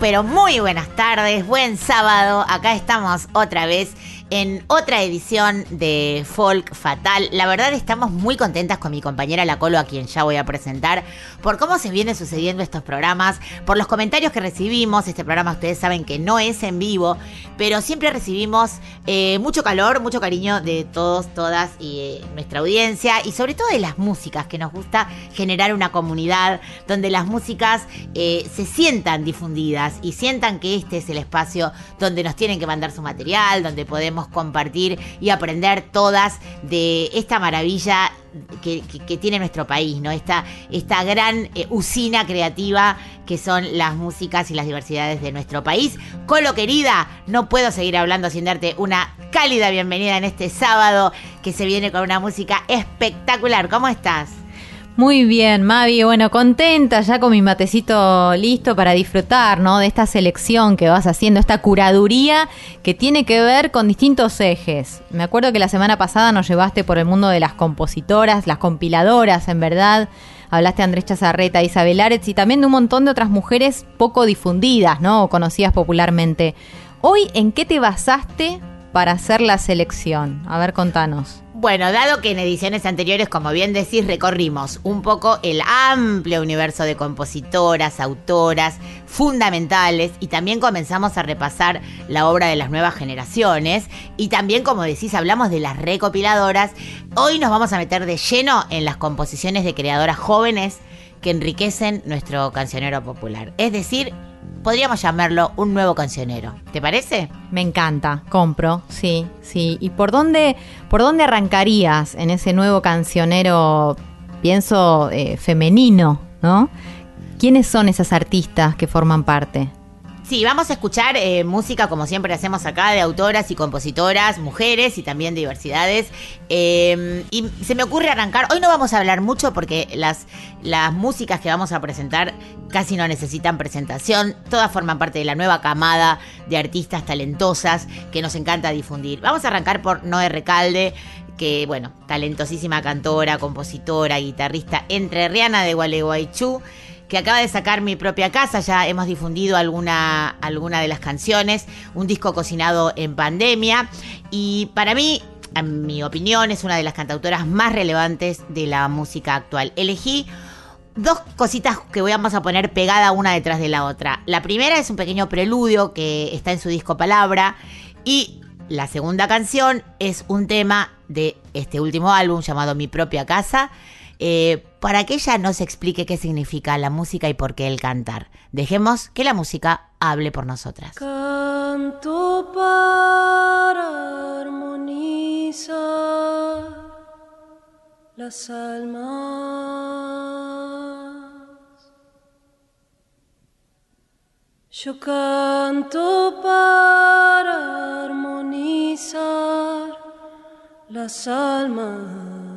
Pero muy buenas tardes, buen sábado. Acá estamos otra vez en otra edición de Folk Fatal. La verdad estamos muy contentas con mi compañera La Colo, a quien ya voy a presentar, por cómo se vienen sucediendo estos programas, por los comentarios que recibimos. Este programa ustedes saben que no es en vivo, pero siempre recibimos eh, mucho calor, mucho cariño de todos, todas y eh, nuestra audiencia y sobre todo de las músicas, que nos gusta generar una comunidad donde las músicas eh, se sientan difundidas y sientan que este es el espacio donde nos tienen que mandar su material, donde podemos compartir y aprender todas de esta maravilla que, tiene nuestro país, ¿no? Esta, esta gran eh, usina creativa que son las músicas y las diversidades de nuestro país. Colo querida, no puedo seguir hablando sin darte una cálida bienvenida en este sábado que se viene con una música espectacular. ¿Cómo estás? Muy bien, Mavi. Bueno, contenta ya con mi matecito listo para disfrutar, ¿no? De esta selección que vas haciendo, esta curaduría que tiene que ver con distintos ejes. Me acuerdo que la semana pasada nos llevaste por el mundo de las compositoras, las compiladoras, en verdad. Hablaste de Andrés Chazarreta, Isabel Aretz y también de un montón de otras mujeres poco difundidas, ¿no? O conocidas popularmente. Hoy, ¿en qué te basaste para hacer la selección? A ver, contanos. Bueno, dado que en ediciones anteriores, como bien decís, recorrimos un poco el amplio universo de compositoras, autoras, fundamentales, y también comenzamos a repasar la obra de las nuevas generaciones, y también, como decís, hablamos de las recopiladoras, hoy nos vamos a meter de lleno en las composiciones de creadoras jóvenes que enriquecen nuestro cancionero popular. Es decir, podríamos llamarlo un nuevo cancionero. ¿Te parece? Me encanta, compro, sí, sí. ¿Y por dónde, por dónde arrancarías en ese nuevo cancionero, pienso, eh, femenino, ¿no? ¿Quiénes son esas artistas que forman parte? Sí, vamos a escuchar eh, música como siempre hacemos acá de autoras y compositoras, mujeres y también diversidades. Eh, y se me ocurre arrancar, hoy no vamos a hablar mucho porque las, las músicas que vamos a presentar casi no necesitan presentación, todas forman parte de la nueva camada de artistas talentosas que nos encanta difundir. Vamos a arrancar por Noé Recalde, que bueno, talentosísima cantora, compositora, guitarrista entrerriana de Gualeguaychú que acaba de sacar mi propia casa, ya hemos difundido alguna, alguna de las canciones, un disco cocinado en pandemia y para mí, en mi opinión, es una de las cantautoras más relevantes de la música actual. Elegí dos cositas que vamos a poner pegada una detrás de la otra. La primera es un pequeño preludio que está en su disco Palabra y la segunda canción es un tema de este último álbum llamado Mi propia casa. eh, para que ella nos explique qué significa la música y por qué el cantar. Dejemos que la música hable por nosotras. Canto para armonizar las almas. Yo canto para armonizar las almas.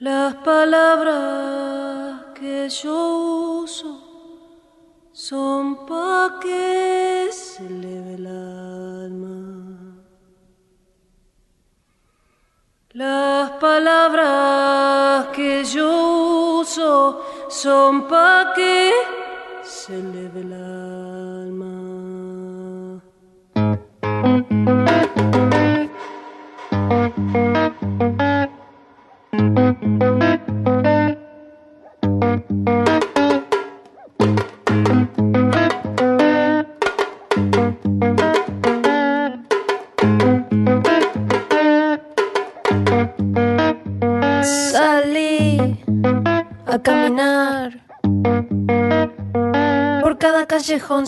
Las palabras que yo uso son pa' que se eleve el alma. Las palabras que yo uso son pa' que se eleve el alma.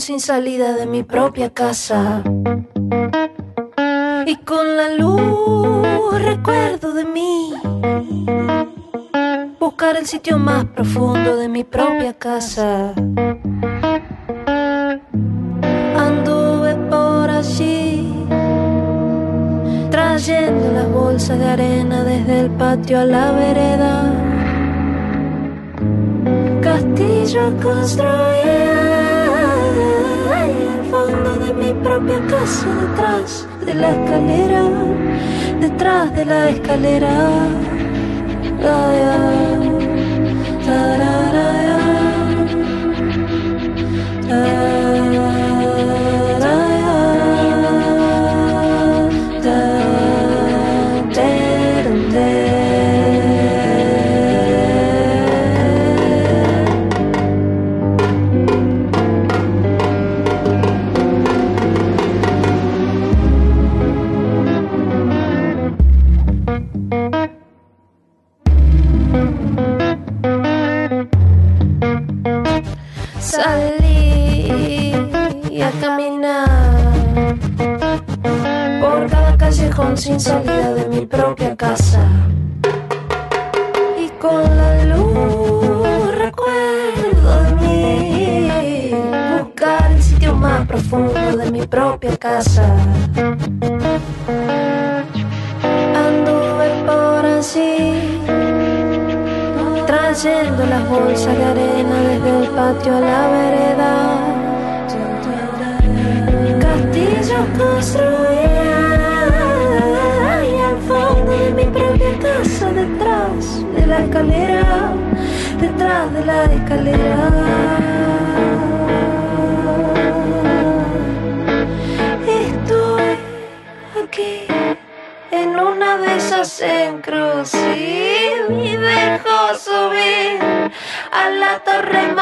Sin salida de mi propia casa. Y con la luz recuerdo de mí buscar el sitio más profundo de mi propia casa. Anduve por allí, trayendo las bolsas de arena desde el patio a la vereda. Castillo construía fondo de mi propia casa, detrás de la escalera, detrás de la escalera. Ay, ay, a la vereda. Castillos construía y al fondo de mi propia casa, detrás de la escalera, detrás de la escalera.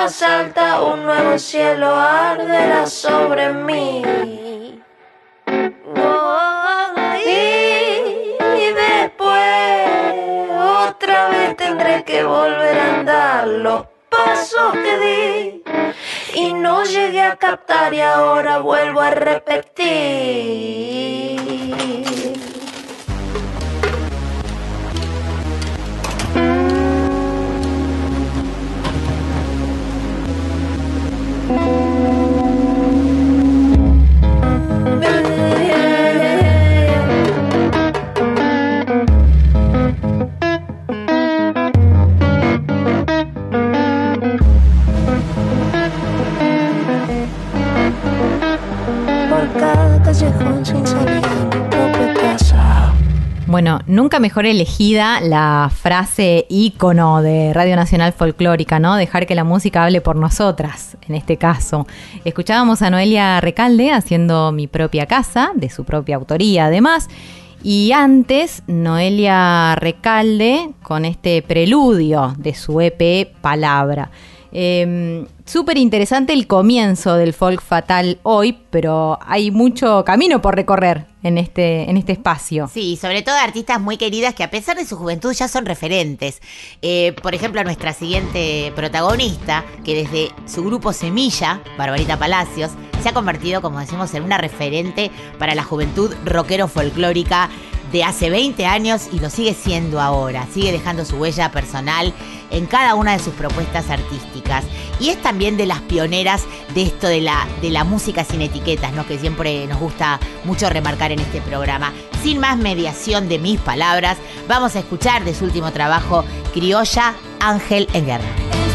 Más un nuevo cielo arderá sobre mí. Y después otra vez tendré que volver a andar los pasos que di y no llegué a captar y ahora vuelvo a repetir. Bueno, nunca mejor elegida la frase ícono de Radio Nacional Folclórica, ¿no? Dejar que la música hable por nosotras, en este caso. Escuchábamos a Noelia Recalde haciendo Mi propia casa, de su propia autoría además. Y antes, Noelia Recalde con este preludio de su EP Palabra. Eh, Súper interesante el comienzo del folk fatal hoy, pero hay mucho camino por recorrer en este, en este espacio. Sí, sobre todo artistas muy queridas que a pesar de su juventud ya son referentes. Eh, por ejemplo, nuestra siguiente protagonista, que desde su grupo Semilla, Barbarita Palacios, se ha convertido, como decimos, en una referente para la juventud rockero folclórica de hace 20 años y lo sigue siendo ahora. Sigue dejando su huella personal en cada una de sus propuestas artísticas. Y es también de las pioneras de esto de la, de la música sin etiquetas, ¿no? que siempre nos gusta mucho remarcar en este programa. Sin más mediación de mis palabras, vamos a escuchar de su último trabajo, Criolla, Ángel en Guerra.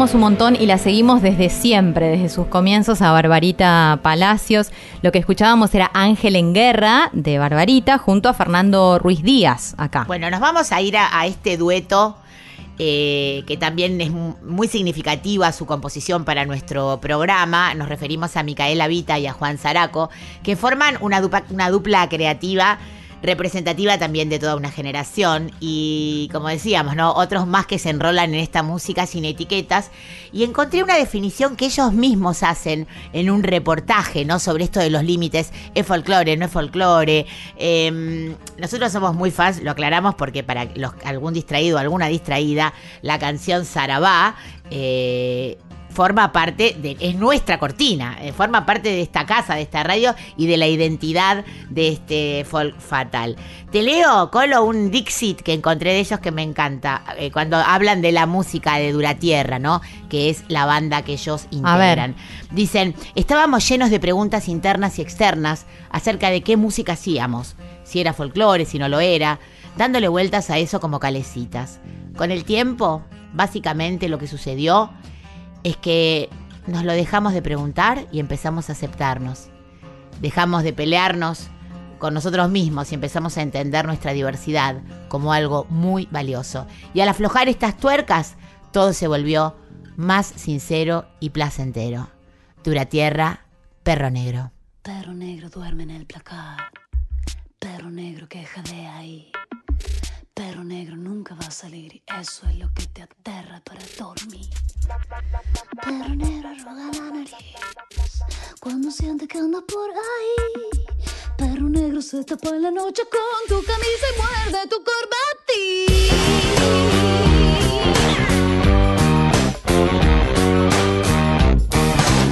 Un montón y la seguimos desde siempre, desde sus comienzos a Barbarita Palacios. Lo que escuchábamos era Ángel en Guerra de Barbarita junto a Fernando Ruiz Díaz acá. Bueno, nos vamos a ir a, este dueto eh, que también es mu- muy significativa su composición para nuestro programa. Nos referimos a Micaela Vita y a Juan Zaraco, que forman una dupla creativa representativa también de toda una generación y como decíamos, ¿no? Otros más que se enrolan en esta música sin etiquetas y encontré una definición que ellos mismos hacen en un reportaje, ¿no? Sobre esto de los límites, es folclore, no es folclore. Eh, nosotros somos muy fans, lo aclaramos porque para algún distraído, alguna distraída, la canción Sarabá eh, forma parte de, es nuestra cortina, eh, forma parte de esta casa, de esta radio y de la identidad de este folk fatal. Te leo, Colo, un Dixit que encontré de ellos que me encanta, eh, cuando hablan de la música de Duratierra, ¿no? Que es la banda que ellos integran. Dicen, estábamos llenos de preguntas internas y externas acerca de qué música hacíamos, si era folclore, si no lo era, dándole vueltas a eso como calecitas. Con el tiempo, básicamente lo que sucedió es que nos lo dejamos de preguntar y empezamos a aceptarnos. Dejamos de pelearnos con nosotros mismos y empezamos a entender nuestra diversidad como algo muy valioso. Y al aflojar estas tuercas, todo se volvió más sincero y placentero. Dura tierra, perro negro. Perro negro duerme en el placar. Perro negro que jadea ahí. Perro negro nunca va a salir eso es lo que te aterra para dormir. Perro negro arruga la nariz cuando siente que anda por ahí. Perro negro se tapa en la noche con tu camisa y muerde tu corbatín.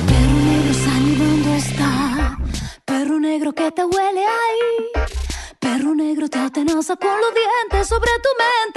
Perro negro sale donde está. Perro negro que te huele ahí. Perro negro te atenaza con los dientes sobre tu mente,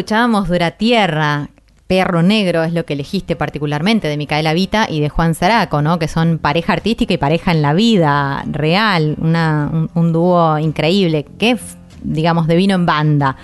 escuchábamos Dura Tierra. Perro Negro es lo que elegiste particularmente de Micaela Vita y de Juan Zaraco, ¿no? Que son pareja artística y pareja en la vida real, una- un, un dúo increíble, que digamos de vino en banda.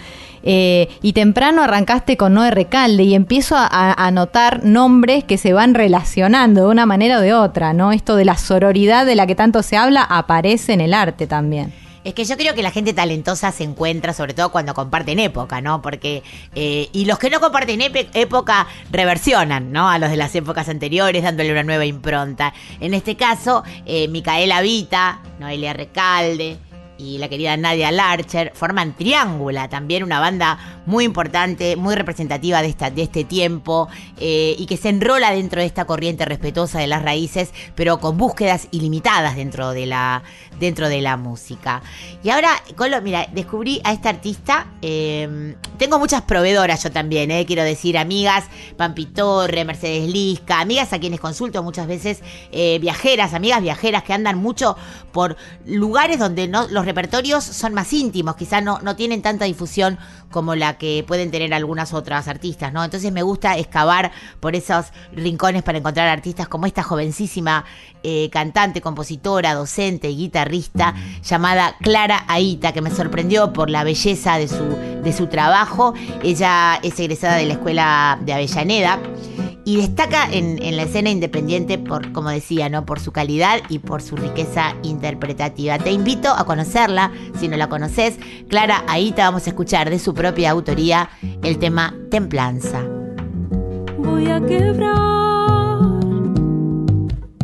Eh, y temprano arrancaste con Noé Recalde y empiezo a, a- a notar nombres que se van relacionando de una manera o de otra, ¿no? Esto de la sororidad de la que tanto se habla aparece en el arte también. Es que yo creo que la gente talentosa se encuentra, sobre todo cuando comparten época, ¿no? Porque. eh, y los que no comparten época reversionan, ¿no? A los de las épocas anteriores, dándole una nueva impronta. En este caso, eh, Micaela Vita, Noelia Recalde y la querida Nadia Larcher forman Triángula, también una banda muy importante, muy representativa de, esta, de este tiempo eh, y que se enrola dentro de esta corriente respetuosa de las raíces, pero con búsquedas ilimitadas dentro de la, dentro de la música. Y ahora, Colo, mira, descubrí a esta artista. eh, tengo muchas proveedoras yo también, eh, quiero decir, amigas, Pampi Torre, Mercedes Lisca, amigas a quienes consulto muchas veces, eh, viajeras, amigas viajeras que andan mucho por lugares donde no, los repertorios son más íntimos, quizás no, no tienen tanta difusión como la que pueden tener algunas otras artistas, ¿no? Entonces me gusta excavar por esos rincones para encontrar artistas como esta jovencísima eh, cantante, compositora, docente y guitarrista llamada Clara Aita, que me sorprendió por la belleza de su, de su trabajo. Ella es egresada de la Escuela de Avellaneda y destaca en, la escena independiente por, como decía, ¿no? por su calidad y por su riqueza interpretativa. Te invito a conocerla, si no la conoces. Clara Aita, vamos a escuchar de su propia autoría el tema Templanza. voy a quebrar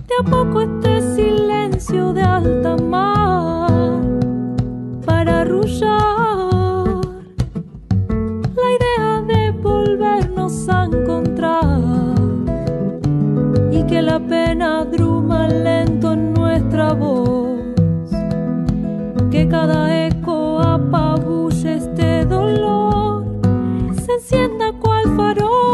de a poco este silencio de alta mar para arrullar que la pena druma lento en nuestra voz. Que cada eco apabulle este dolor. Se encienda cual farol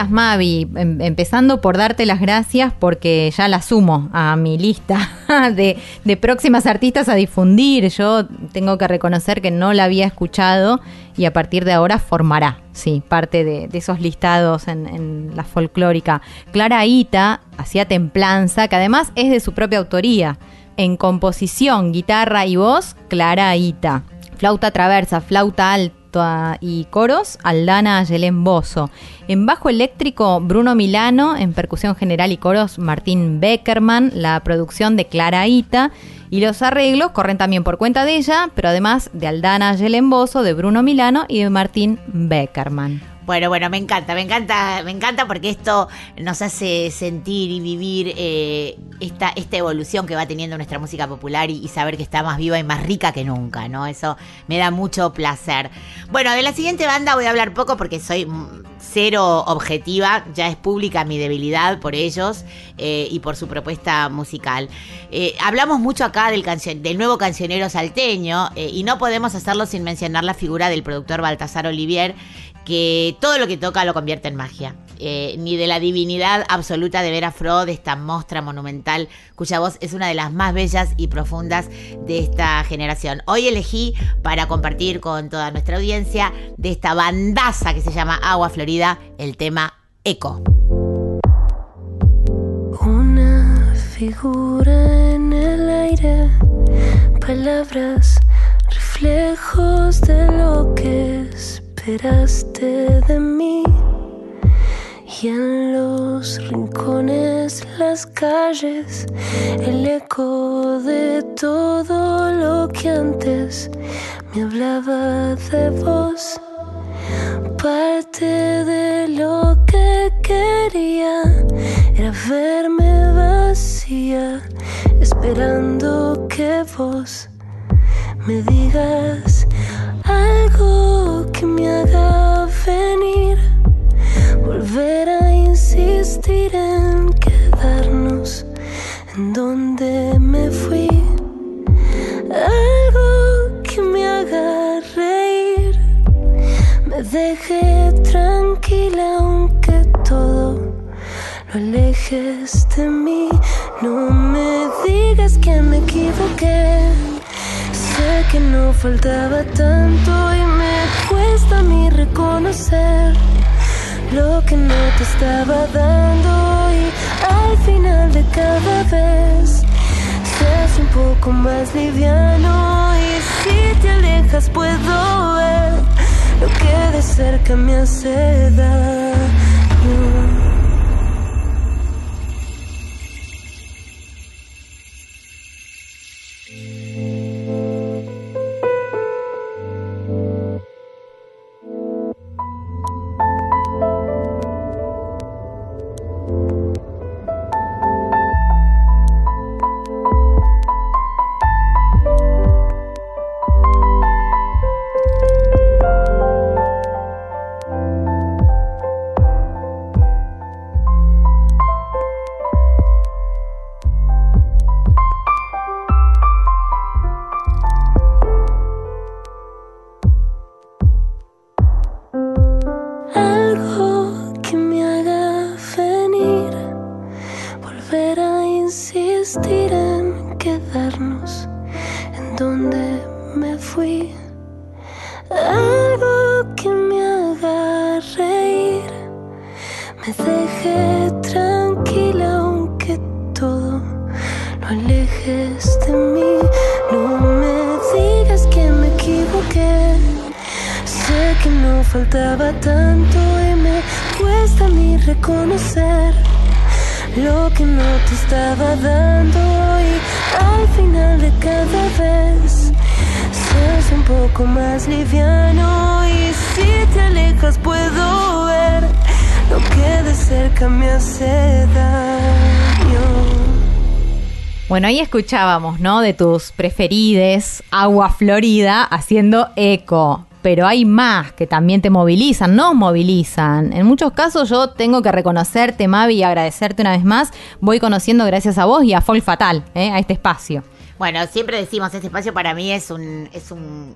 gracias Mavi. Em- empezando por darte las gracias porque ya la sumo a mi lista de, próximas artistas a difundir. Yo tengo que reconocer que no la había escuchado y a partir de ahora formará, sí, parte de, de esos listados en, en la folclórica. Clara Ita hacía Templanza, que además es de su propia autoría. En composición, guitarra y voz, Clara Ita. Flauta traversa, flauta alta y coros, Aldana Yelén Bozo. En bajo eléctrico, Bruno Milano. En percusión general y coros, Martín Beckerman. La producción de Clara Ita. Y los arreglos corren también por cuenta de ella, pero además de Aldana Yelén Bozo, de Bruno Milano y de Martín Beckerman. Bueno, bueno, me encanta, me encanta, me encanta porque esto nos hace sentir y vivir eh, esta, esta evolución que va teniendo nuestra música popular y, saber que está más viva y más rica que nunca, ¿no? Eso me da mucho placer. Bueno, de la siguiente banda voy a hablar poco porque soy cero objetiva, ya es pública mi debilidad por ellos eh, y por su propuesta musical. Eh, hablamos mucho acá del, del nuevo cancionero salteño y no podemos hacerlo sin mencionar la figura del productor Baltasar Olivier, que todo lo que toca lo convierte en magia. Eh, ni de la divinidad absoluta de Vera Fro, de esta mostra monumental, cuya voz es una de las más bellas y profundas de esta generación. Hoy elegí para compartir con toda nuestra audiencia de esta bandaza que se llama Agua Florida el tema Eco. Una figura en el aire, palabras, reflejos de lo que esperaste de mí. Y en los rincones, las calles, el eco de todo lo que antes me hablaba de vos. Parte de lo que quería era verme vacía, esperando que vos me digas algo que me haga venir, volver a insistir en quedarnos en donde me fui, algo que me haga reír me deje tranquila aunque todo lo alejes de mí. No me digas que me equivoqué. Sé que no faltaba tanto y me cuesta a mí reconocer lo que no te estaba dando y al final de cada vez se hace un poco más liviano y si te alejas puedo ver lo que de cerca me hace daño. Escuchábamos, ¿no? De tus preferides, Agua Florida, haciendo eco. Pero hay más que también te movilizan, nos movilizan. En muchos casos yo tengo que reconocerte, Mavi, y agradecerte una vez más. Voy conociendo gracias a vos y a Folk Fatal, ¿eh? a este espacio. Bueno, siempre decimos, este espacio para mí es un, es un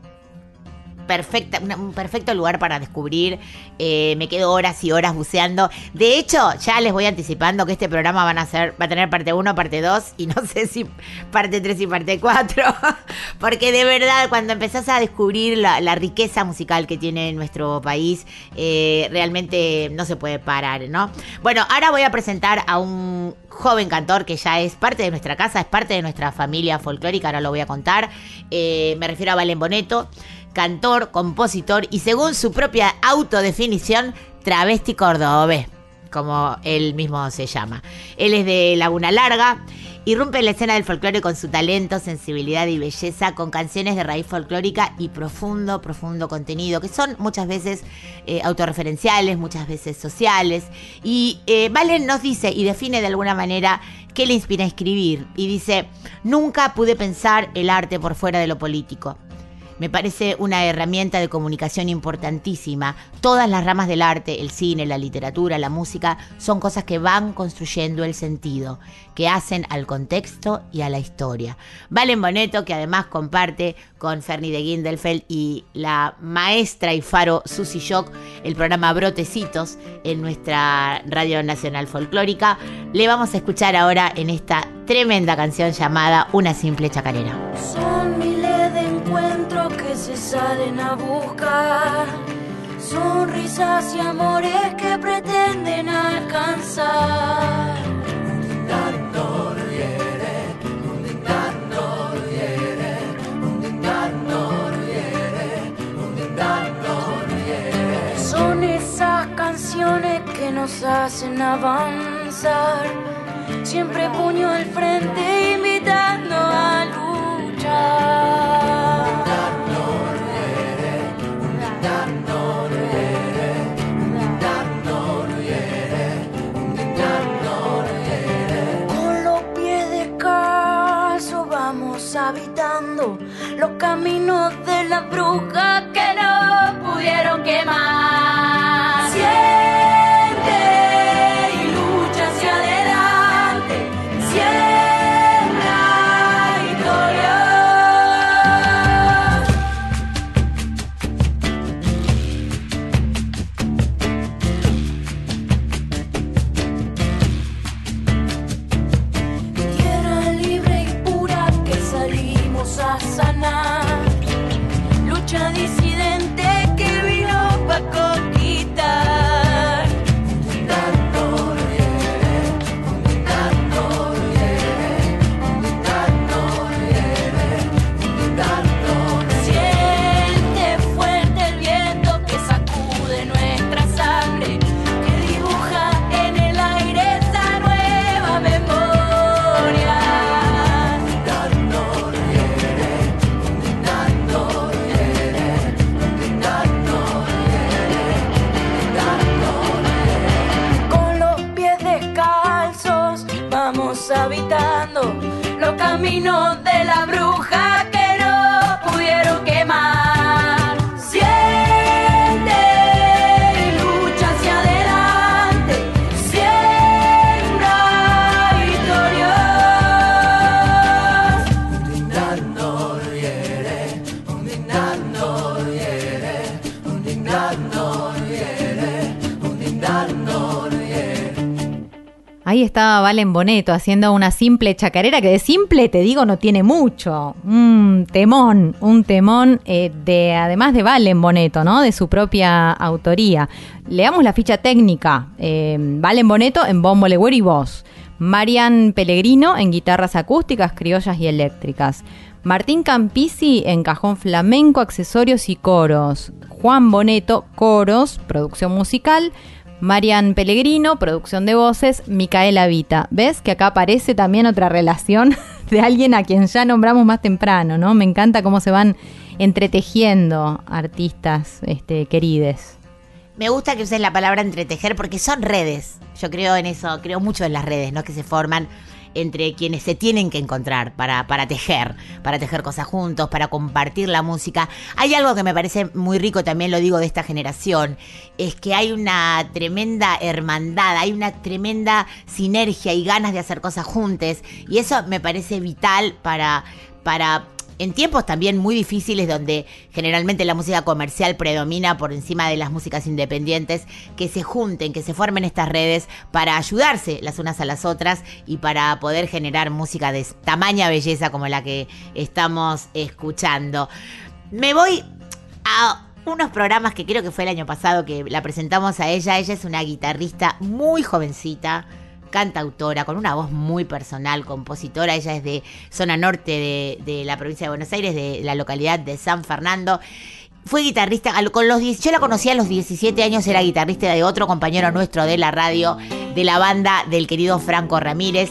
un perfecto lugar para descubrir. Eh, me quedo horas y horas buceando. De hecho, ya les voy anticipando que este programa van a ser, va a tener parte 1, parte 2 y no sé si parte 3 y parte 4. Porque de verdad, cuando empezás a descubrir la, la riqueza musical que tiene nuestro país, eh, realmente no se puede parar, ¿no? Bueno, ahora voy a presentar a un joven cantor que ya es parte de nuestra casa, es parte de nuestra familia folclórica, ahora lo voy a contar. Eh, me refiero a Valen Boneto, cantor, compositor y según su propia autodefinición, travesti cordobés, como él mismo se llama. Él es de Laguna Larga. Irrumpe en la escena del folclore con su talento, sensibilidad y belleza, con canciones de raíz folclórica y profundo, profundo contenido, que son muchas veces eh, autorreferenciales, muchas veces sociales. Y eh, Valen nos dice y define de alguna manera qué le inspira a escribir. Y dice, nunca pude pensar el arte por fuera de lo político. Me parece una herramienta de comunicación importantísima. Todas las ramas del arte, el cine, la literatura, la música, son cosas que van construyendo el sentido, que hacen al contexto y a la historia. Valen Boneto, que además comparte con Fernie de Gindelfeld y la maestra y faro Susy Shock el programa Brotecitos en nuestra Radio Nacional Folclórica. Le vamos a escuchar ahora en esta tremenda canción llamada Una simple chacarera. Son miles de encuentros que se salen a buscar. Sonrisas y amores que pretenden alcanzar. Son esas canciones que nos hacen avanzar. Siempre puño al frente de Ahí estaba Valen Boneto haciendo una simple chacarera que de simple, te digo, no tiene mucho. Un temón, un temón eh, de, además de Valen Boneto, ¿no? De su propia autoría. Leamos la ficha técnica. Eh, Valen Boneto en bombo, legüero y voz. Marian Pellegrino en guitarras acústicas, criollas y eléctricas. Martín Campisi en cajón flamenco, accesorios y coros. Juan Boneto, coros, producción musical. Marian Pellegrino, producción de voces, Micaela Vita. ¿Ves que acá aparece también otra relación de alguien a quien ya nombramos más temprano, ¿no? Me encanta cómo se van entretejiendo artistas este, querides. Me gusta que uses la palabra entretejer porque son redes. Yo creo en eso, creo mucho en las redes, ¿no? Que se forman entre quienes se tienen que encontrar para, para tejer, para tejer cosas juntos, para compartir la música. Hay algo que me parece muy rico, también lo digo de esta generación, es que hay una tremenda hermandad, hay una tremenda sinergia y ganas de hacer cosas juntas. Y eso me parece vital para, para en tiempos también muy difíciles donde generalmente la música comercial predomina por encima de las músicas independientes, que se junten, que se formen estas redes para ayudarse las unas a las otras y para poder generar música de tamaña belleza como la que estamos escuchando. Me voy a unos programas que creo que fue el año pasado que la presentamos a ella. Ella es una guitarrista muy jovencita, cantautora, con una voz muy personal, compositora. Ella es de zona norte de, la provincia de Buenos Aires, de la localidad de San Fernando. Fue guitarrista, con los, 10 yo la conocí a los 17 años, era guitarrista de otro compañero nuestro de la radio, de la banda del querido Franco Ramírez.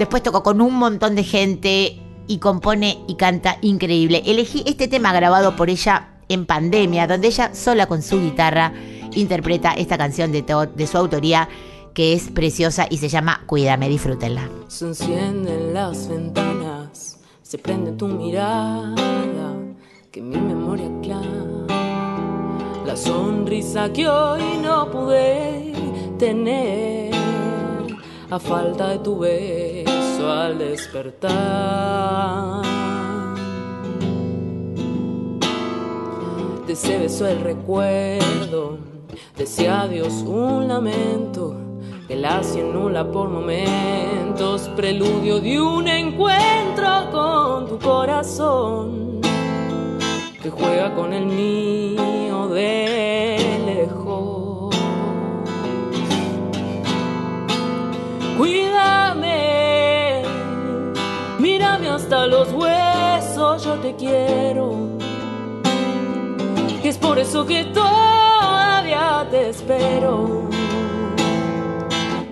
Después tocó con un montón de gente y compone y canta increíble. Elegí este tema grabado por ella en pandemia, donde ella sola con su guitarra interpreta esta canción de su autoría que es preciosa y se llama Cuídame, disfrútenla. Se encienden las ventanas, se prende tu mirada, que mi memoria clama. La sonrisa que hoy no pude tener, a falta de tu beso al despertar. De ese beso el recuerdo, de ese adiós un lamento, que la nula por momentos, preludio de un encuentro con tu corazón, que juega con el mío de lejos. Cuídame, mírame hasta los huesos, yo te quiero. Es por eso que todavía te espero.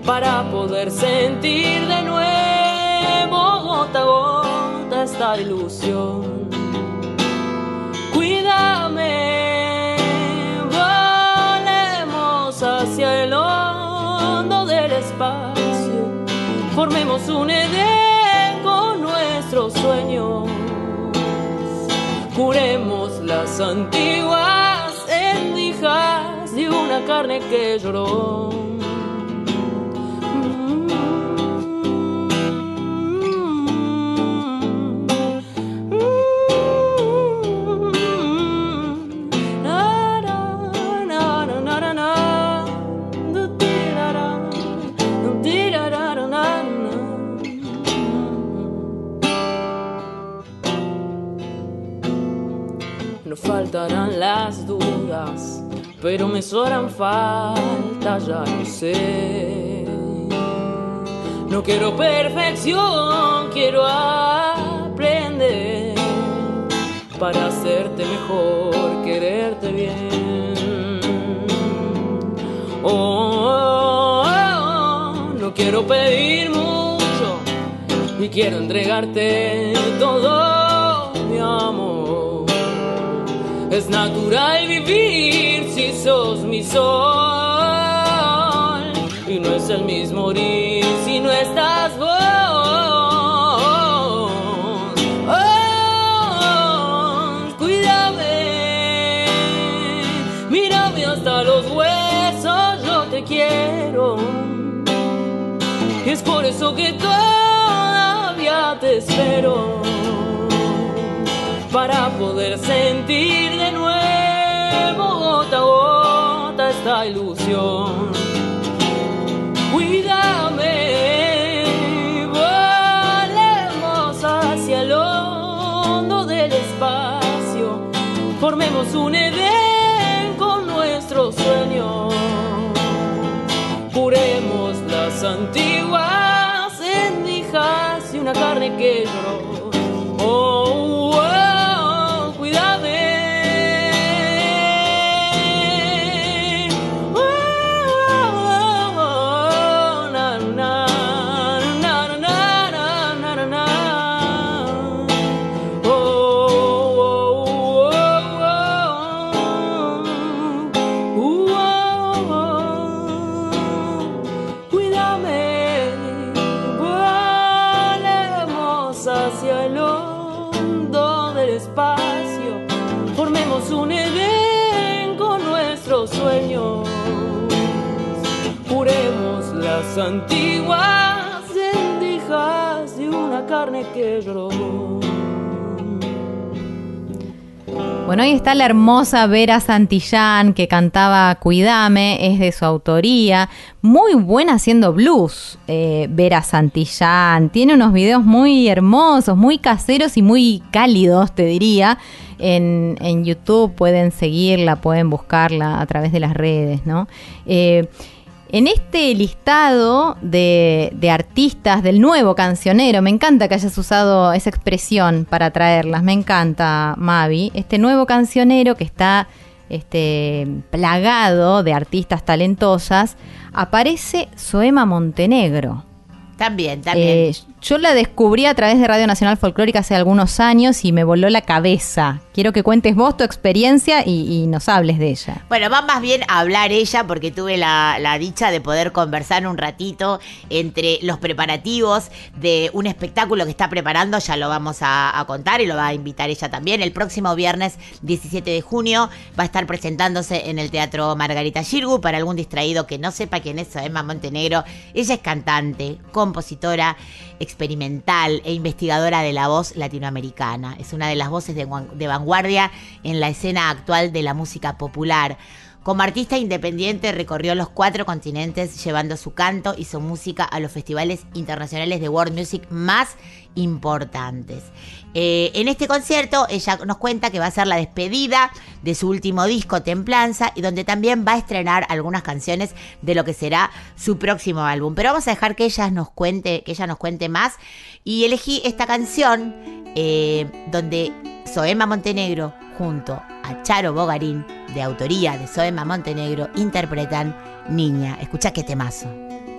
Para poder sentir de nuevo gota a gota esta ilusión. Cuídame, volemos hacia el hondo del espacio. Formemos un Edén con nuestros sueños curemos las antiguas endijas de una carne que lloró. Faltarán las dudas, pero me sobran falta, ya no sé. No quiero perfección, quiero aprender para hacerte mejor, quererte bien. Oh, oh, oh, no quiero pedir mucho y quiero entregarte todo mi amor. Es natural vivir si sos mi sol y no es el mismo morir si no estás vos. Oh, cuídame, mírame hasta los huesos, yo te quiero. Y es por eso que todavía te espero para poder sentir esta ilusión. Cuídame, volemos hacia el hondo del espacio, formemos un Edén con nuestros sueños, curemos las antiguas endijas y una carne que lloró. Formemos un Edén con nuestros sueños, curemos las antiguas endijas de una carne que lloró. Bueno, ahí está la hermosa Vera Santillán que cantaba Cuidame, es de su autoría. Muy buena haciendo blues, eh, Vera Santillán. Tiene unos videos muy hermosos, muy caseros y muy cálidos, te diría. En, en YouTube pueden seguirla, pueden buscarla a través de las redes, ¿no? Eh, en este listado de, de artistas del nuevo cancionero, me encanta que hayas usado esa expresión para traerlas, me encanta, Mavi. Este nuevo cancionero que está este, plagado de artistas talentosas, aparece Soema Montenegro. También, también. Eh, yo la descubrí a través de Radio Nacional Folclórica hace algunos años y me voló la cabeza. Quiero que cuentes vos tu experiencia y, nos hables de ella. Bueno, va más bien a hablar ella porque tuve la, dicha de poder conversar un ratito entre los preparativos de un espectáculo que está preparando, ya lo vamos a, a contar y lo va a invitar ella también. El próximo viernes 17 de junio va a estar presentándose en el Teatro Margarita Girgu para algún distraído que no sepa quién es Emma Montenegro. Ella es cantante, compositora experimental e investigadora de la voz latinoamericana. Es una de las voces de, de vanguardia en la escena actual de la música popular. Como artista independiente recorrió los cuatro continentes llevando su canto y su música a los festivales internacionales de world music más importantes. Eh, en este concierto ella nos cuenta que va a ser la despedida de su último disco Templanza y donde también va a estrenar algunas canciones de lo que será su próximo álbum. Pero vamos a dejar que ella nos cuente, que ella nos cuente más y elegí esta canción eh, donde Soema Montenegro junto a Charo Bogarín de autoría de Soema Montenegro interpretan Niña. Escucha qué temazo.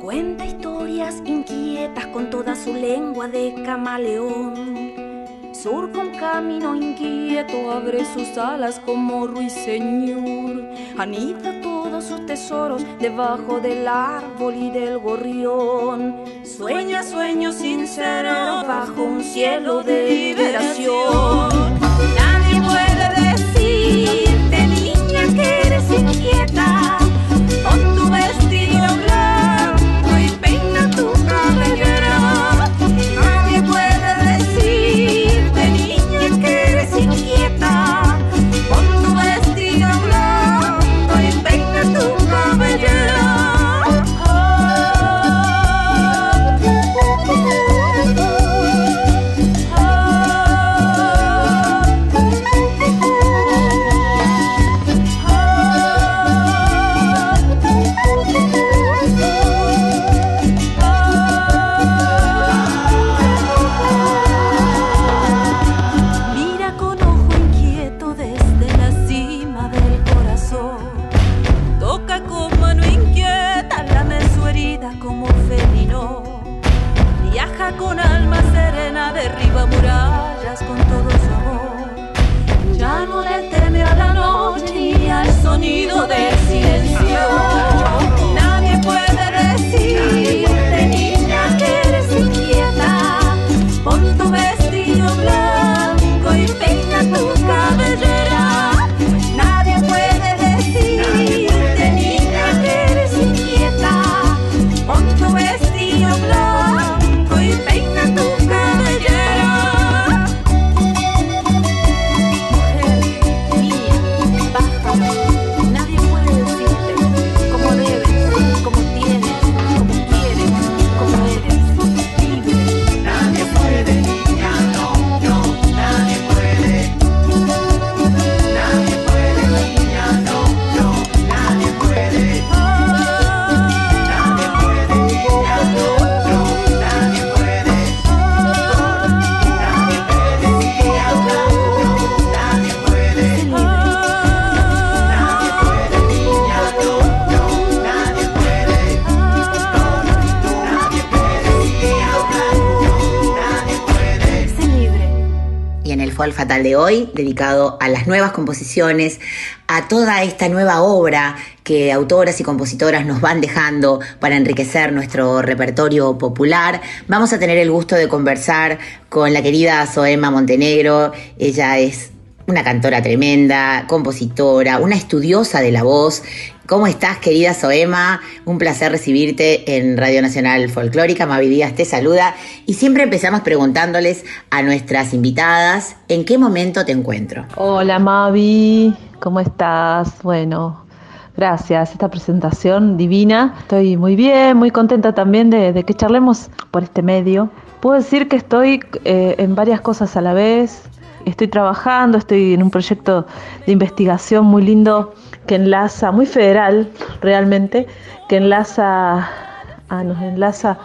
Cuenta historias inquietas con toda su lengua de camaleón. Surca un camino inquieto, abre sus alas como ruiseñor. Anida todos sus tesoros debajo del árbol y del gorrión. Sueña sueños sinceros bajo un cielo de liberación. Hoy, dedicado a las nuevas composiciones, a toda esta nueva obra que autoras y compositoras nos van dejando para enriquecer nuestro repertorio popular, vamos a tener el gusto de conversar con la querida Soema Montenegro. Ella es una cantora tremenda, compositora, una estudiosa de la voz. ¿Cómo estás, querida Soema? Un placer recibirte en Radio Nacional Folclórica. Mavi Díaz te saluda. Y siempre empezamos preguntándoles a nuestras invitadas en qué momento te encuentro. Hola Mavi, ¿cómo estás? Bueno, gracias. Esta presentación divina. Estoy muy bien, muy contenta también de, que charlemos por este medio. Puedo decir que estoy eh, en varias cosas a la vez. Estoy trabajando, estoy en un proyecto de investigación muy lindo que enlaza, muy federal realmente, que enlaza, nos enlaza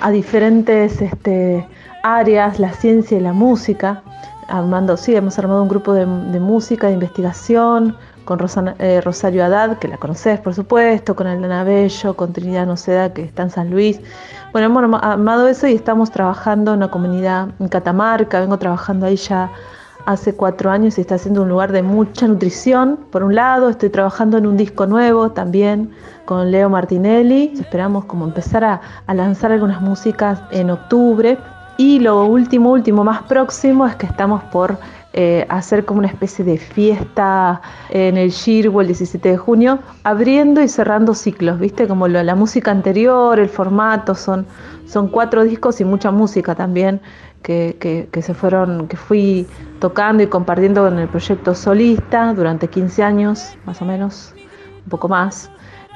a diferentes este, áreas, la ciencia y la música. Armando, sí, hemos armado un grupo de, de música, de investigación, con eh, Rosario Haddad, que la conoces por supuesto, con Elena Bello, con Trinidad Noceda, que está en San Luis. Bueno, hemos arma- armado eso y estamos trabajando en una comunidad en Catamarca, vengo trabajando ahí ya hace cuatro años y está siendo un lugar de mucha nutrición. Por un lado, estoy trabajando en un disco nuevo también con Leo Martinelli. Esperamos como empezar a, lanzar algunas músicas en octubre. Y lo último, último, más próximo es que estamos por eh, hacer como una especie de fiesta en el Shirwo el 17 de junio, abriendo y cerrando ciclos, ¿viste? Como lo- la música anterior, el formato, son, son cuatro discos y mucha música también que, que- se fueron, que fui tocando y compartiendo en el proyecto solista durante 15 años, más o menos, un poco más.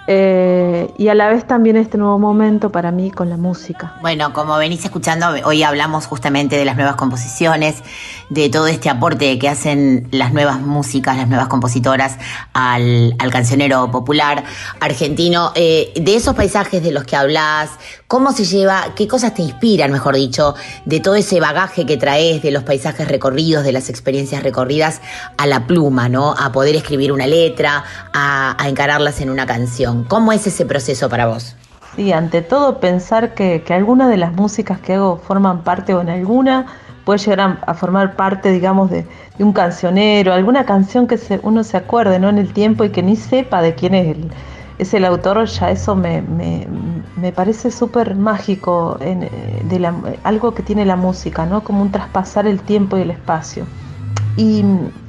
Eh, y a la vez también este nuevo momento para mí con la música. Bueno, como venís escuchando, hoy hablamos justamente de las nuevas composiciones, de todo este aporte que hacen las nuevas músicas, las nuevas compositoras al, al cancionero popular argentino. Eh, de esos paisajes de los que hablas, ¿cómo se lleva, qué cosas te inspiran, mejor dicho, de todo ese bagaje que traes de los paisajes recorridos, de las experiencias recorridas a la pluma, ¿no? A poder escribir una letra, a, encararlas en una canción. ¿Cómo es ese proceso para vos? Sí, ante todo pensar que, que algunas de las músicas que hago forman parte o en alguna puede llegar a, formar parte, digamos, de, un cancionero, alguna canción que uno se acuerde ¿no? en el tiempo y que ni sepa de quién es el, es el autor, ya eso me, me- me parece súper mágico, en, eh, de la- algo que tiene la música, ¿no? como un traspasar el tiempo y el espacio. Y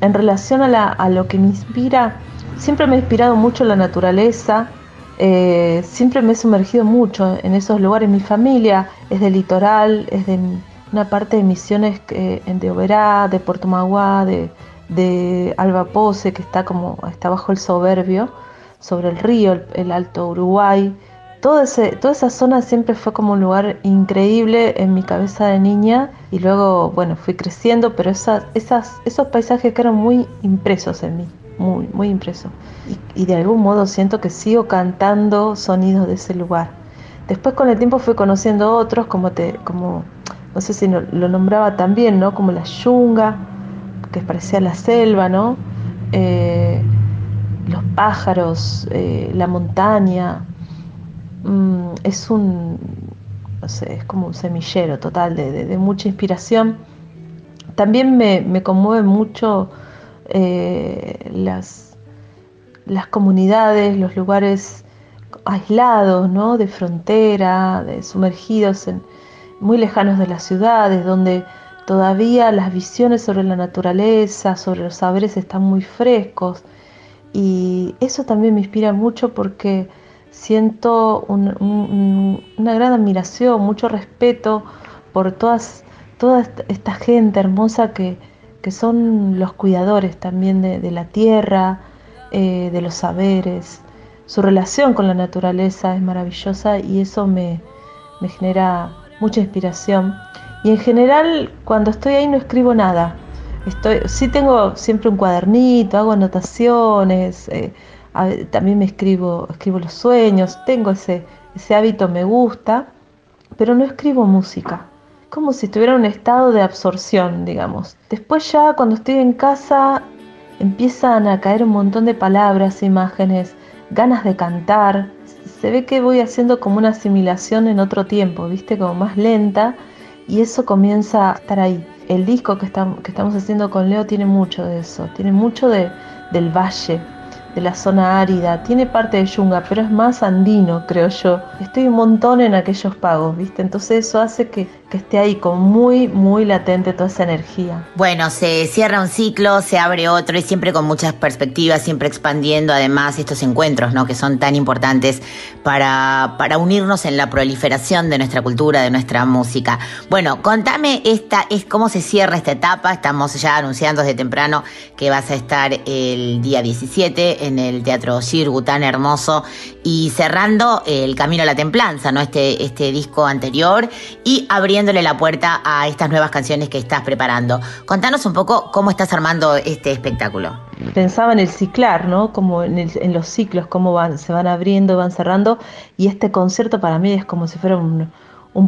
en relación a, la- a lo que me inspira, siempre me ha inspirado mucho la naturaleza, eh, siempre me he sumergido mucho en esos lugares. Mi familia es del litoral, es de una parte de Misiones eh, de Oberá, de Puerto Magua, de, de Alba Pose, que está como está bajo el soberbio, sobre el río, el, Alto Uruguay. Ese, toda esa zona siempre fue como un lugar increíble en mi cabeza de niña y luego, bueno, fui creciendo, pero esas, esas, esos paisajes quedaron muy impresos en mí, muy, muy impresos. Y, de algún modo siento que sigo cantando sonidos de ese lugar. Después con el tiempo fui conociendo otros, como te, como, no sé si lo nombraba también, ¿no? Como la yunga, que parecía la selva, ¿no? Eh, los pájaros, eh, la montaña. Mm, es un, es como un semillero total de, mucha inspiración. También me, me mucho eh, las, las comunidades, los lugares aislados, ¿no? De frontera, de sumergidos en muy lejanos de las ciudades, donde todavía las visiones sobre la naturaleza, sobre los saberes están muy frescos. Y eso también me inspira mucho porque siento un- un- una gran admiración, mucho respeto por todas, toda esta- gente hermosa que, que son los cuidadores también de, de la tierra, eh, de los saberes. Su relación con la naturaleza es maravillosa y eso me, me genera mucha inspiración. Y en general, cuando estoy ahí no escribo nada. Estoy, sí tengo siempre un cuadernito, hago anotaciones, eh, también me escribo, escribo los sueños, tengo ese, ese hábito, me gusta, pero no escribo música. Como si estuviera en un estado de absorción, digamos. Después ya cuando estoy en casa empiezan a caer un montón de palabras, imágenes, ganas de cantar. Se ve que voy haciendo como una asimilación en otro tiempo, ¿viste? Como más lenta y eso comienza a estar ahí. El disco que, estam- que estamos haciendo con Leo tiene mucho de eso, tiene mucho de, del valle, de la zona árida, tiene parte de yunga, pero es más andino, creo yo. Estoy un montón en aquellos pagos, ¿viste? Entonces eso hace que que esté ahí como muy, muy latente toda esa energía. Bueno, se cierra un ciclo, se abre otro y siempre con muchas perspectivas, siempre expandiendo además estos encuentros, ¿no? Que son tan importantes para, para unirnos en la proliferación de nuestra cultura, de nuestra música. Bueno, contame esta, es cómo se cierra esta etapa. Estamos ya anunciando desde temprano que vas a estar el día 17 en el Teatro Shirgu, tan hermoso, y cerrando el Camino a la Templanza, ¿no? Este, este disco anterior y abriéndole la puerta a estas nuevas canciones que estás preparando. Contanos un poco cómo estás armando este espectáculo. Pensaba en el ciclar, ¿no? Como en, los ciclos, cómo van, se van abriendo, van cerrando, y este concierto para mí es como si fuera un,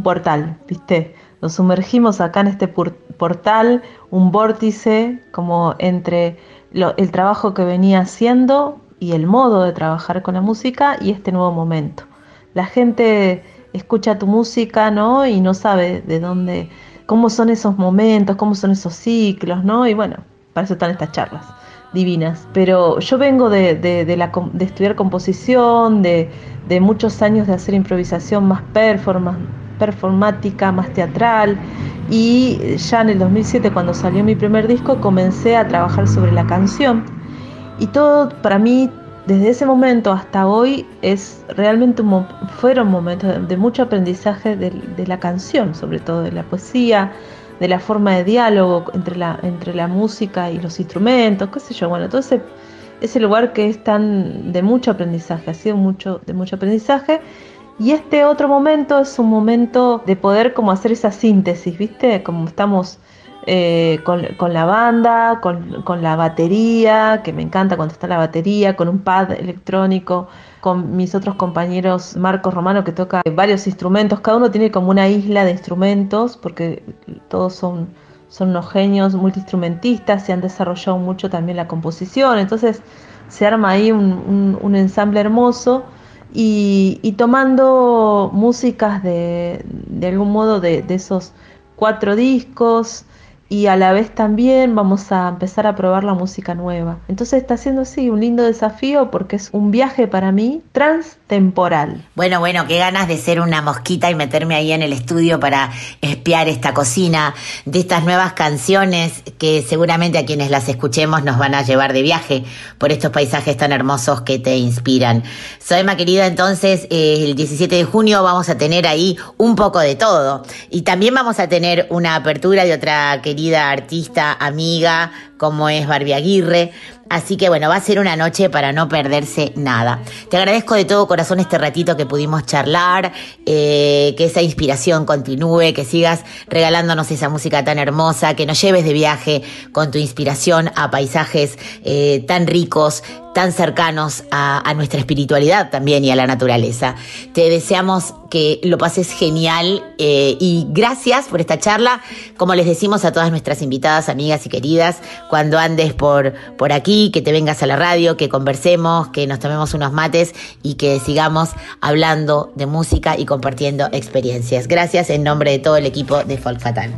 portal, ¿viste? Nos sumergimos acá en este portal, un vórtice, como entre el trabajo que venía haciendo y el modo de trabajar con la música y este nuevo momento. La gente escucha tu música, ¿no? Y no sabe de dónde, cómo son esos momentos, cómo son esos ciclos, ¿no? Y bueno, para eso están estas charlas divinas. Pero yo vengo de, de- de estudiar composición, de, de muchos años de hacer improvisación más performance, performática, más teatral. Y ya en el 2007, cuando salió mi primer disco, comencé a trabajar sobre la canción. Y todo para mí, desde ese momento hasta hoy, es realmente un fueron momentos de, mucho aprendizaje de, de la canción, sobre todo de la poesía, de la forma de diálogo entre la, entre la música y los instrumentos, qué sé yo, bueno, todo ese, ese lugar que es tan de mucho aprendizaje, ha sido mucho, de mucho aprendizaje. Y este otro momento es un momento de poder como hacer esa síntesis, ¿viste? Como estamos eh, con, la banda, con, la batería, que me encanta cuando está la batería, con un pad electrónico, con mis otros compañeros, Marcos Romano, que toca varios instrumentos, cada uno tiene como una isla de instrumentos, porque todos son, son unos genios multiinstrumentistas y han desarrollado mucho también la composición, entonces se arma ahí un, ensamble hermoso. Y, y tomando músicas de, de algún modo de esos cuatro discos y a la vez también vamos a empezar a probar la música nueva. Entonces está siendo así un lindo desafío porque es un viaje para mí transtemporal. Bueno, bueno, qué ganas de ser una mosquita y meterme ahí en el estudio para espiar esta cocina de estas nuevas canciones que seguramente a quienes las escuchemos nos van a llevar de viaje por estos paisajes tan hermosos que te inspiran. Soema querida, entonces eh, el 17 de junio vamos a tener ahí un poco de todo y también vamos a tener una apertura de otra querida artista, amiga, como es Barbie Aguirre. Así que bueno, va a ser una noche para no perderse nada. Te agradezco de todo corazón este ratito que pudimos charlar, eh, que esa inspiración continúe, que sigas regalándonos esa música tan hermosa, que nos lleves de viaje con tu inspiración a paisajes eh, tan ricos, tan cercanos a, nuestra espiritualidad también y a la naturaleza. Te deseamos que lo pases genial eh, y gracias por esta charla. Como les decimos a todas nuestras invitadas, amigas y queridas, cuando andes por, por aquí, que te vengas a la radio, que conversemos, que nos tomemos unos mates y que sigamos hablando de música y compartiendo experiencias. Gracias en nombre de todo el equipo de Folk Fatal.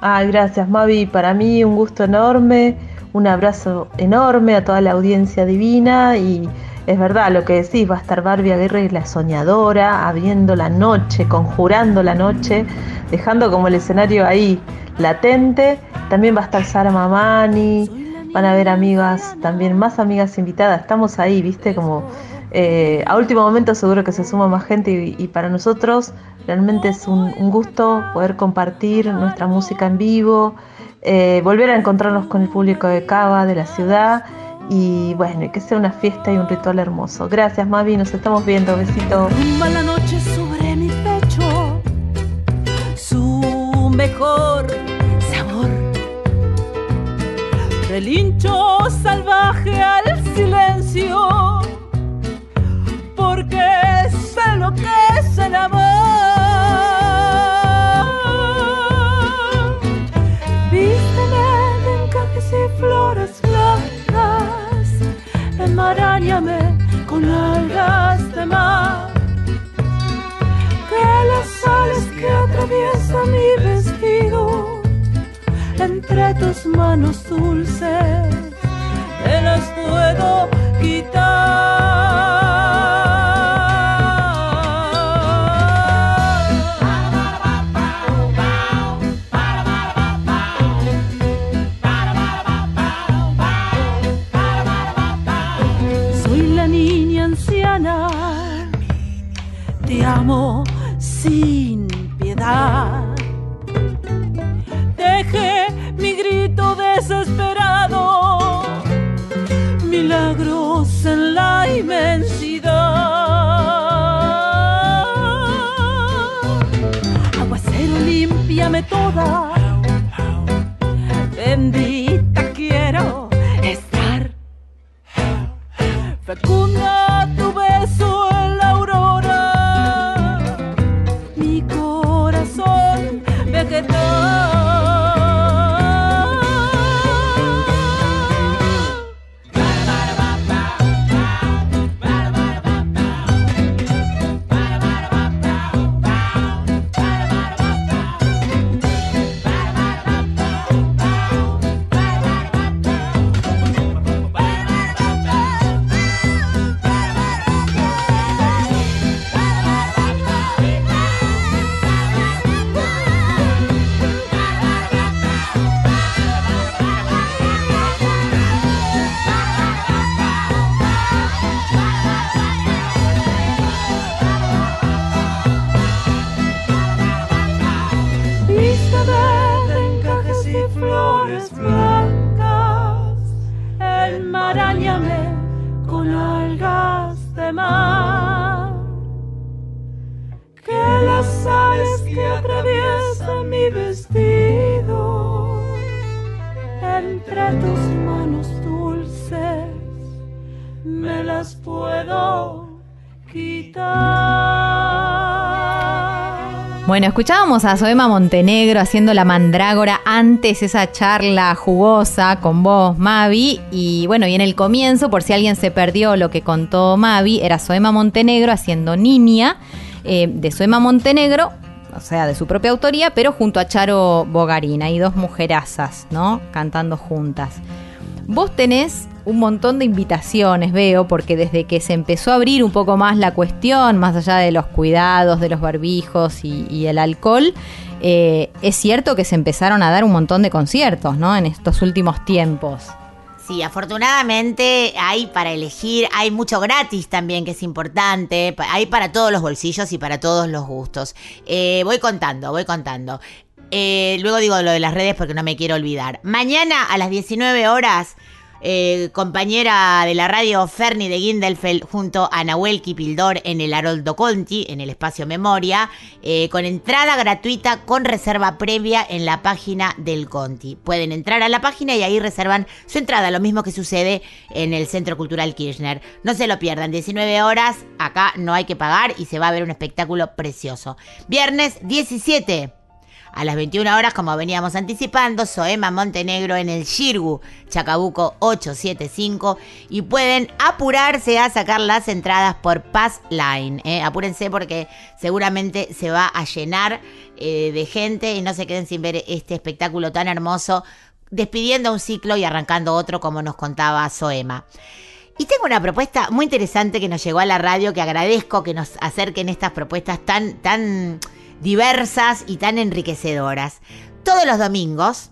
Ay, gracias Mavi, para mí un gusto enorme, un abrazo enorme a toda la audiencia divina y es verdad lo que decís, va a estar Barbie Aguirre la soñadora, abriendo la noche, conjurando la noche, dejando como el escenario ahí latente, también va a estar Sara Mamani, van a haber amigas, también más amigas invitadas, estamos ahí, viste, como eh, a último momento seguro que se suma más gente y, para nosotros realmente es un, gusto poder compartir nuestra música en vivo, eh, volver a encontrarnos con el público de Cava, de la ciudad y bueno, que sea una fiesta y un ritual hermoso. Gracias Mavi, nos estamos viendo, besito. Su mejor Relincho salvaje al silencio, porque sé lo que es el amor. Vísteme de encajes y flores blancas, enmarañame con algas de mar. Que las sales que atraviesan mi vestido entre tus manos dulces, te las puedo Soy la niña anciana, te amo, sí. Toda. Bendita quiero estar. Escuchábamos a Soema Montenegro haciendo la mandrágora antes esa charla jugosa con vos, Mavi. Y bueno, y en el comienzo, por si alguien se perdió lo que contó Mavi, era Soema Montenegro haciendo Niña eh, de Soema Montenegro, o sea, de su propia autoría, pero junto a Charo Bogarina y dos mujerazas, ¿no? Cantando juntas. Vos tenés un montón de invitaciones, veo, porque desde que se empezó a abrir un poco más la cuestión, más allá de los cuidados, de los barbijos y, el alcohol, eh, es cierto que se empezaron a dar un montón de conciertos, ¿no? En estos últimos tiempos. Sí, afortunadamente hay para elegir, hay mucho gratis también que es importante, hay para todos los bolsillos y para todos los gustos. Eh, voy contando, voy contando. Eh, luego digo lo de las redes porque no me quiero olvidar. Mañana a las 19 horas, eh, compañera de la radio Ferni de Gindelfeld junto a Nahuel Kipildor en el Haroldo Conti, en el espacio Memoria, eh, con entrada gratuita con reserva previa en la página del Conti. Pueden entrar a la página y ahí reservan su entrada, lo mismo que sucede en el Centro Cultural Kirchner. No se lo pierdan, 19 horas, acá no hay que pagar y se va a ver un espectáculo precioso. Viernes 17. A las 21 horas, como veníamos anticipando, Soema Montenegro en el Shirgu, Chacabuco 875. Y pueden apurarse a sacar las entradas por Pass Line. ¿eh? Apúrense porque seguramente se va a llenar eh, de gente y no se queden sin ver este espectáculo tan hermoso, despidiendo un ciclo y arrancando otro, como nos contaba Soema. Y tengo una propuesta muy interesante que nos llegó a la radio, que agradezco que nos acerquen estas propuestas tan, tan diversas y tan enriquecedoras. Todos los domingos,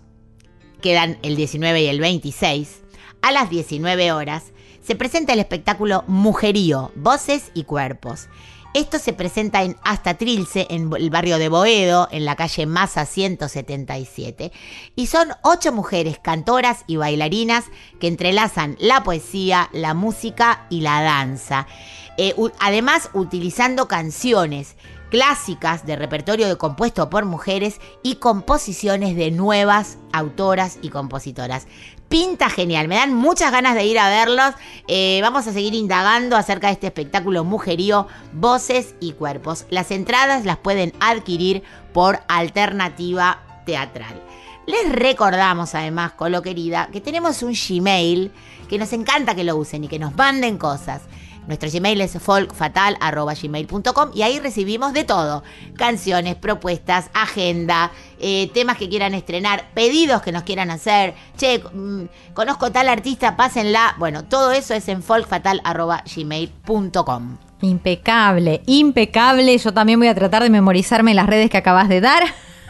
quedan el 19 y el 26, a las 19 horas, se presenta el espectáculo Mujerío, Voces y Cuerpos. Esto se presenta en Hasta Trilce, en el barrio de Boedo, en la calle Masa 177. Y son ocho mujeres cantoras y bailarinas que entrelazan la poesía, la música y la danza. Eh, además, utilizando canciones clásicas de repertorio de compuesto por mujeres y composiciones de nuevas autoras y compositoras. Pinta genial, me dan muchas ganas de ir a verlos. Eh, vamos a seguir indagando acerca de este espectáculo mujerío, voces y cuerpos. Las entradas las pueden adquirir por alternativa teatral. Les recordamos además, Colo querida, que tenemos un Gmail que nos encanta que lo usen y que nos manden cosas. Nuestro Gmail es folkfatal.gmail.com y ahí recibimos de todo. Canciones, propuestas, agenda, eh, temas que quieran estrenar, pedidos que nos quieran hacer. Che, mm, conozco tal artista, pásenla. Bueno, todo eso es en folkfatal.gmail.com. Impecable, impecable. Yo también voy a tratar de memorizarme las redes que acabas de dar.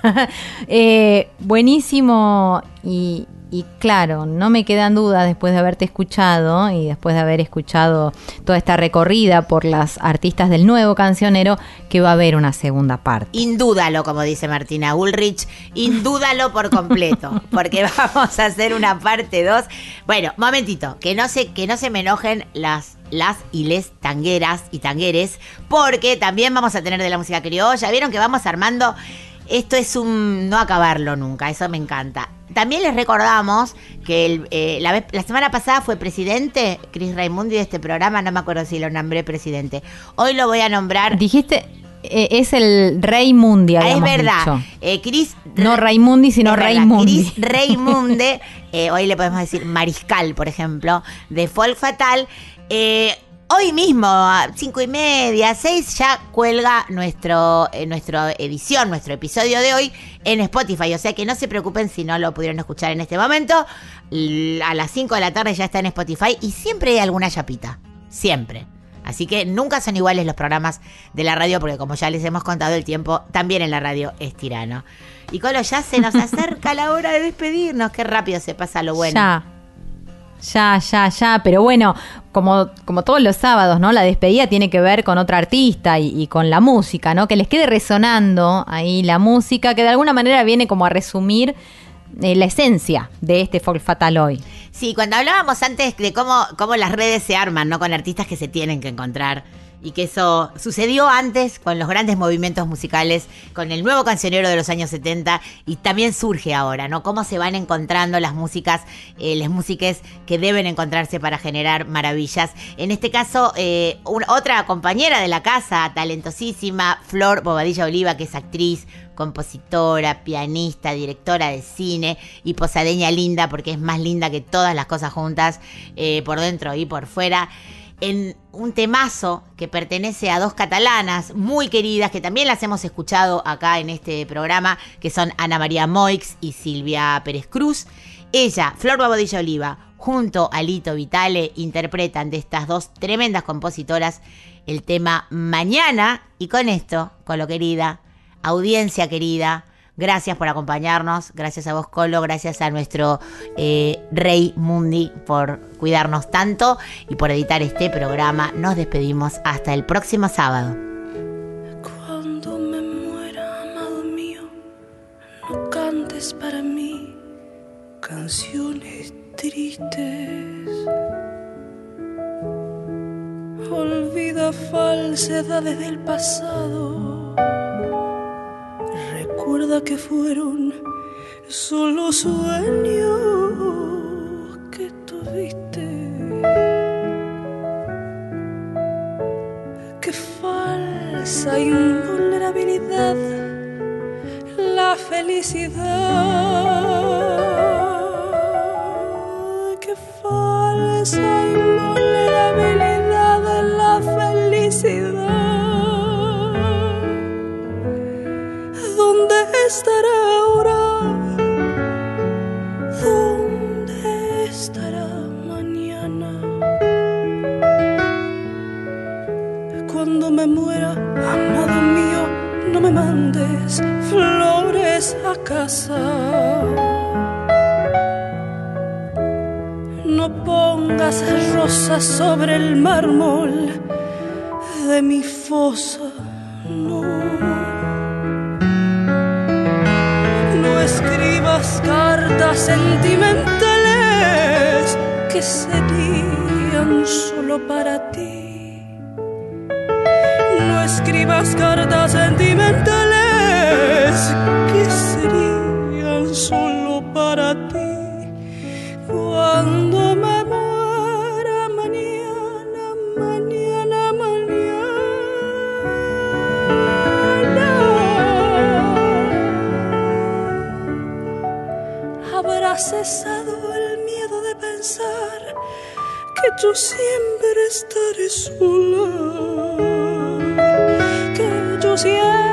Eh, buenísimo y, y claro, no me quedan dudas después de haberte escuchado y después de haber escuchado toda esta recorrida por las artistas del nuevo cancionero que va a haber una segunda parte. Indúdalo, como dice Martina Ulrich, indúdalo por completo, porque vamos a hacer una parte 2. Bueno, momentito, que no se, que no se me enojen las, las y les tangueras y tangueres, porque también vamos a tener de la música criolla. Vieron que vamos armando. Esto es un no acabarlo nunca, eso me encanta. También les recordamos que el, eh, la, vez- la semana pasada fue presidente Chris Raimundi de este programa, no me acuerdo si lo nombré presidente. Hoy lo voy a nombrar. Dijiste, eh, es el Rey Mundi, Ah, es habíamos verdad. Eh, Chris No Raimundi, sino es Raimundi. Chris Raimunde, eh, hoy le podemos decir Mariscal, por ejemplo, de Folk Fatal. Hoy mismo, a cinco y media, seis, ya cuelga nuestro, eh, nuestra edición, nuestro episodio de hoy en Spotify. O sea que no se preocupen si no lo pudieron escuchar en este momento. A las 5 de la tarde ya está en Spotify y siempre hay alguna chapita. Siempre. Así que nunca son iguales los programas de la radio, porque como ya les hemos contado, el tiempo también en la radio es tirano. Y Colo, ya se nos acerca la hora de despedirnos. Qué rápido se pasa lo bueno. Ya. Ya, ya, ya, pero bueno, como, como todos los sábados, ¿no? La despedida tiene que ver con otra artista y, y con la música, ¿no? Que les quede resonando ahí la música, que de alguna manera viene como a resumir eh, la esencia de este folk fatal hoy. Sí, cuando hablábamos antes de cómo, cómo las redes se arman, ¿no? Con artistas que se tienen que encontrar. Y que eso sucedió antes con los grandes movimientos musicales, con el nuevo cancionero de los años 70 y también surge ahora, ¿no? Cómo se van encontrando las músicas, eh, las músicas que deben encontrarse para generar maravillas. En este caso, eh, otra compañera de la casa, talentosísima, Flor Bobadilla Oliva, que es actriz, compositora, pianista, directora de cine y posadeña linda, porque es más linda que todas las cosas juntas, eh, por dentro y por fuera. En un temazo que pertenece a dos catalanas muy queridas, que también las hemos escuchado acá en este programa, que son Ana María Moix y Silvia Pérez Cruz. Ella, Flor Babodilla Oliva, junto a Lito Vitale, interpretan de estas dos tremendas compositoras el tema Mañana. Y con esto, con lo querida, audiencia querida, gracias por acompañarnos, gracias a vos Colo, gracias a nuestro eh, Rey Mundi por cuidarnos tanto y por editar este programa. Nos despedimos hasta el próximo sábado. Cuando me muera, amado mío, no cantes para mí canciones tristes. Olvida falsedades del pasado. Recuerda que fueron solo sueños que tuviste. Qué falsa invulnerabilidad la felicidad. Qué falsa invulnerabilidad la felicidad. Estará ahora? ¿Dónde estará mañana? Cuando me muera, amado mío, no me mandes flores a casa. No pongas rosas sobre el mármol de mi fosa, escribas cartas sentimentales que serían solo para ti. No escribas cartas sentimentales que serían yo siempre estaré sola. Que yo siempre